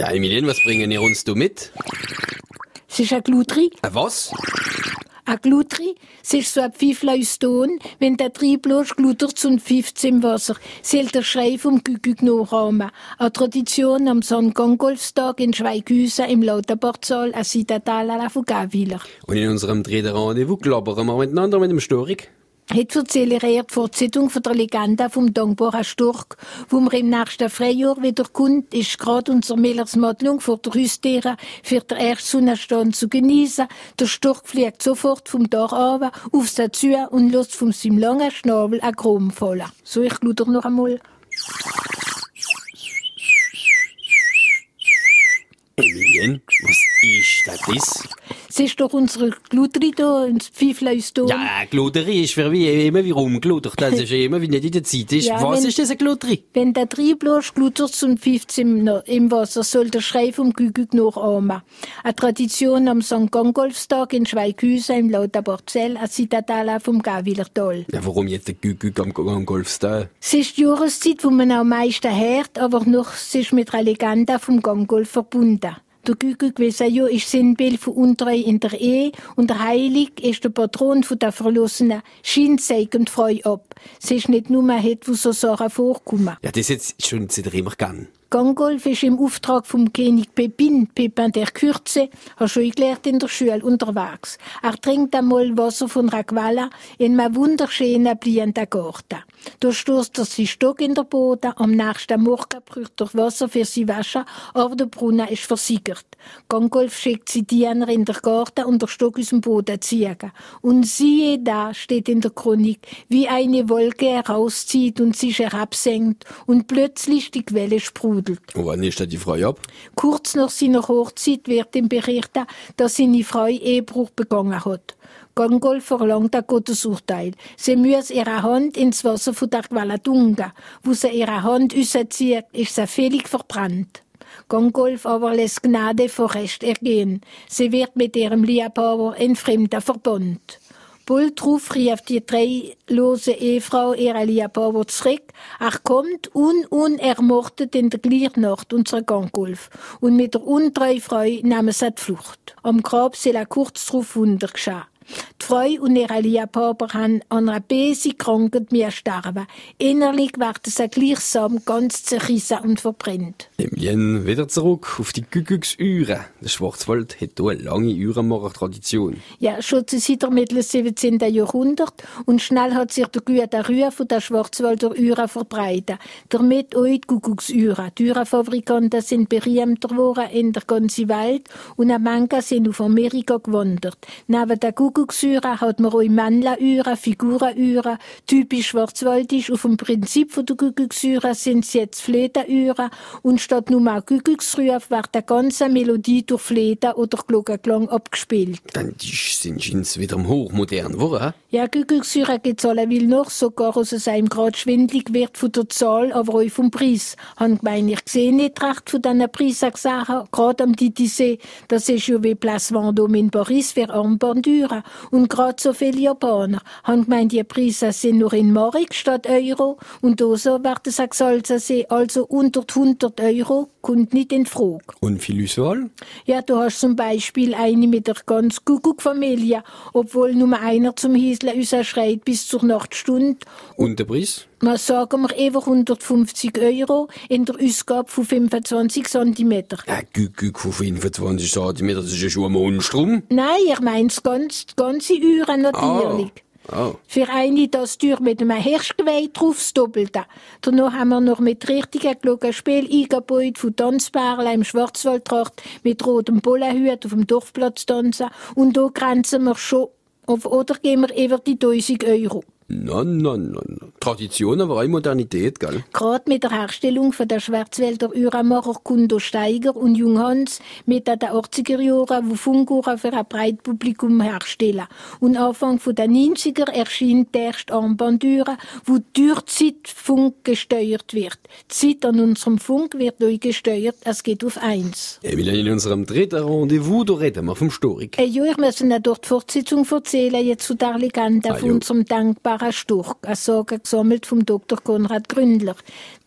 Ja, Emilien, was bringen ihr uns da mit? Es ist ein Glutri. Ein was? Ein Glutri, es ist so ein Pfiffler aus Ton. Wenn der los, glutert und pfifft im Wasser. Zählt der Schrei vom Gugug nachrahmen. Eine Tradition am San Gongolfstag in Schweighusen im Lauterportsaal, a Citadal à la Fugaviller. Und in unserem dritten Rendezvous klappern wir miteinander mit dem Storik. Heute erzähle ich eher die Fortsetzung von der Legende vom dankbaren Stork, wo wir im nächsten Frühjahr wieder kommt, ist gerade unser Mehlersmadlung vor der Hüstiere für den ersten Sonnenstand zu genießen. Der Stork fliegt sofort vom Dach runter, auf sein zu und lässt von seinem langen Schnabel ein Krom fallen. So, ich luder noch einmal. Emilien, was ist das? das? Es ist doch unsere Glutri da, ins Pfeifle aus Ton. Ja, Gluteri ist für wie immer wie rumgludert. Das ist immer wie nicht in der Zeit ist. Ja, was wenn- ist das, ein Gluteri? Wenn der Trieb los, glutert und pfifft im, im Wasser, soll der Schrei vom Gugug nachahmen. Eine Tradition am St. Gongolfstag in Schweighusen im Lauter Barzell, a Citadala vom Gawilertal. Ja, warum jetzt der Gügüg am, Golfstal? Es ist die Jahreszeit, wo man am meisten hört, aber noch es ist mit einer Legende vom Gongolf verbunden. Der Gugug Vesayo ist Sinnbild von Untreue in der Ehe und der Heilig ist der Patron von der Verlassenen. Scheint zeigend frei ab. Es ist nicht nur het, wo so Sachen vorkommen. Ja, das jetzt schon seit immer gern. Gangolf ist im Auftrag vom König Pepin, Pepin der Kürze, hast schon gelernt in der Schule unterwegs. Er trinkt einmal Wasser von Quelle in einem wunderschönen, blühenden Garten. Da stoßt er sich Stock in der Boden, am nächsten Morgen braucht er Wasser für sie waschen, aber der Brunnen ist versickert. Gangolf schickt sie Diener in der Garten und der Stock aus dem Boden ziehen. Und siehe da, steht in der Chronik, wie eine Wolke herauszieht und sich herabsenkt und plötzlich die Quelle sprudelt. Und wann ist da die Frau ab? Kurz nach seiner Hochzeit wird ihm berichtet, dass seine Frau Ehebruch begangen hat. Gongol verlangt ein Gottesurteil. Sie muss ihre Hand ins Wasser von der Quelle tunken. Wo sie ihre Hand rauszieht, ist sie völlig verbrannt. Gongolf aber lässt Gnade vor Recht ergehen. Sie wird mit ihrem Liebhaber in fremden Verbund. Bald drauf rief die dreilose Ehefrau ihre Liebhaber zurück. Er kommt un unermordet in der gleichen Nacht unser Gangolf. Und mit der untreuen Frau nahmen sie die Flucht. Am Grab soll er kurz darauf Wunder geschehen. Die und ihre Liebhaber haben an einer bösen Krankheit mehr sterben. Innerlich werden sie gleichsam ganz zerrissen und verbrennt. Emilien, wieder zurück auf die Gügügs-Üre. Der Schwarzwald hat hier eine lange Uhrenmacher-Tradition. Ja, schon seit dem Mittel 17. Jahrhundert und schnell hat sich der gute Rühr von der Schwarzwälder Üre verbreitet. Damit auch die Kuckucksüre. Die Uhrenfabrikanten sind berühmter geworden in der ganzen Welt und ein Manga sind auf Amerika gewandert. Neben der Kuckucksüre hat man auch Männleüre, Figurenüre, typisch schwarzwaldisch. Auf dem Prinzip von der Kuckucksüre sind es jetzt Flötenüre und statt nur mal Kuckucksruf wird die ganze Melodie durch Flöte oder Glockenklang abgespielt. Dann sind schein's wieder im Hochmodern geworden. Ja, Kuckucksüre gibt's alleweil noch, sogar aus es einem grad schwindlig wird von der Zahl, aber auch vom Preis. Han gemeint, ich sehe nicht recht von diesen Preisen gesagt, grad am Titisee, das ist ja wie Place Vendôme in Paris für Und grad so viele Japaner han gemeint, die Preise sind nur in Mark statt Euro. Und so wird es gesagt, also unter die 100 Euro kommt nicht in Frage. Und viel Auswahl? Ja, du hast zum Beispiel eine mit der ganz Kuckuck-Familie, obwohl nur einer zum Hiesle uns schreit bis zur Nachtstunde. Und der Preis? Man sagen wir einfach 150 Euro in der Ausgabe von 25 Zentimeter. Ein Gügüg von 25 cm, das ist ja schon ein Monstrum. Nein, ich mein's ganz, die ganze Uhr natürlich. Oh. Für eine das Tür mit einem Hirschgeweih drauf das Doppelte. Danach haben wir noch mit richtigen Glockenspiel eingebaut von Tanzperlen im Schwarzwaldtracht mit rotem Bullenhut auf dem Dorfplatz tanzen. Und da grenzen wir schon auf, oder geben wir über die 1000 Euro. Nein, nein, nein. Tradition, aber auch Modernität, gell? Gerade mit der Herstellung von der Schwarzwälder Uhrmacher Kundo Steiger und Jung Hans Mitte der 80er Jahre, wo Funkuhren für ein breites Publikum herstellen. Und Anfang der 90er erschien die erste Armbanduhr, wo durch Zeitfunk gesteuert wird. Die Zeit an unserem Funk wird neu gesteuert, es geht auf eins. Emilien, in unserem dritten Rendezvous, da reden wir vom Storik. Äh, ja, ich muss Ihnen dort die Fortsetzung erzählen, jetzt zu der Legende Ah, von unserem dankbaren Clara Sturck, eine Sage gesammelt vom Dr. Konrad Gründler.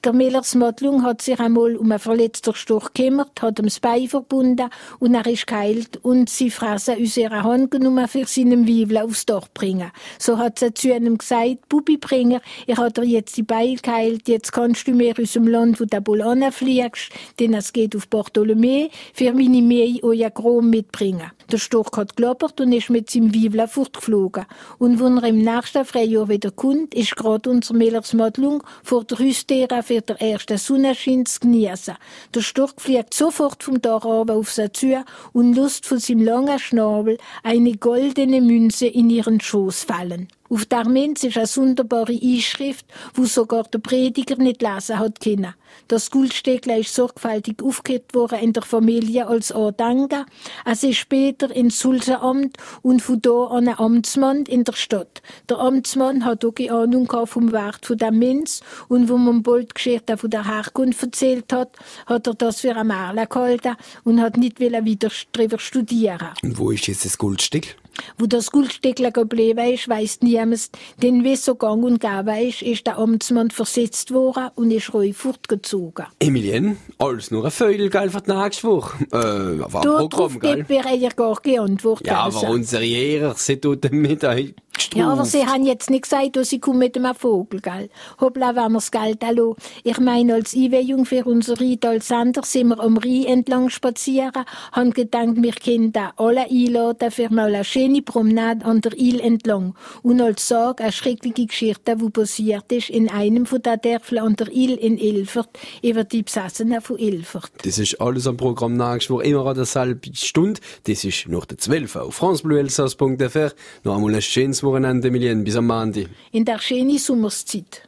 Der Millers Modlung hat sich einmal um einen verletzten Storch gekümmert, hat ihm das Bein verbunden und er ist geheilt und sie Fresse aus ihrer Hand genommen für seinen Wiebel aufs Dach bringen. So hat sie zu einem gesagt, Bubibringer, ich hat dir jetzt die Beine geheilt, jetzt kannst du mir aus dem Land, wo du wohl fliegst, denn es geht auf Bartholomä, für meine Mei euer Grom mitbringen. Der Storch hat geloppert und ist mit seinem Wiebler fortgeflogen. Und wenn er im nächsten Frühjahr wieder kommt, ist gerade unser Millers Modlung vor der Hüstera für den ersten Sonnenschein zu genießen. Der Storch fliegt sofort vom Dach runter auf sie zu und lässt von seinem langen Schnabel eine goldene Münze in ihren Schoß fallen. Auf der Münze ist eine sonderbare Einschrift, wo sogar der Prediger nicht lesen hat können. Das Goldstägler ist sorgfältig aufgehört worden in der Familie als Andenken. Es ist später ins Sulzenamt und von da an ein Amtsmann in der Stadt. Der Amtsmann hat auch keine Ahnung vom Wert von der Münz und wo man bald Geschichte von der Herkunft erzählt hat, hat er das für ein Märchen gehalten und hat nicht wieder darüber studieren. Und wo ist jetzt das Goldstück? Wo das Goldstückle geblieben ist, weiss niemand. Denn wie so gang und gäbe ist, ist der Amtsmann versetzt worden und ist ruhig fortgezogen. Emilien, alles nur ein Vögel, gell, für die nächste Woche. Äh, war ein Programm, gell? gibt mir ja gar geantwortet. Ja, aber unsere Ehrer, sie tut damit ja, aber sie haben jetzt nicht gesagt, dass sie kommen mit einem Vogel, gell? Hoppla, wenn wir das Geld allo. Ich meine, als Einweihung für unser Ried als Sender sind wir am Rhein entlang spazieren, haben gedacht, wir da alle einladen für mal eine schöne Promenade an der Ile entlang. Und als Sag eine schreckliche Geschichte, die passiert ist in einem von den Dörfern an der Ile in Ilfert, über die Besassenen von Ilfert. Das ist alles am Programm nachgeschworen, immer an derselben Stunde. Das ist nach der 12 auf francebleuelsas.fr. Noch einmal ein schönes Wochenende, Milien, bis am Montag. In der schönen Sommerszeit.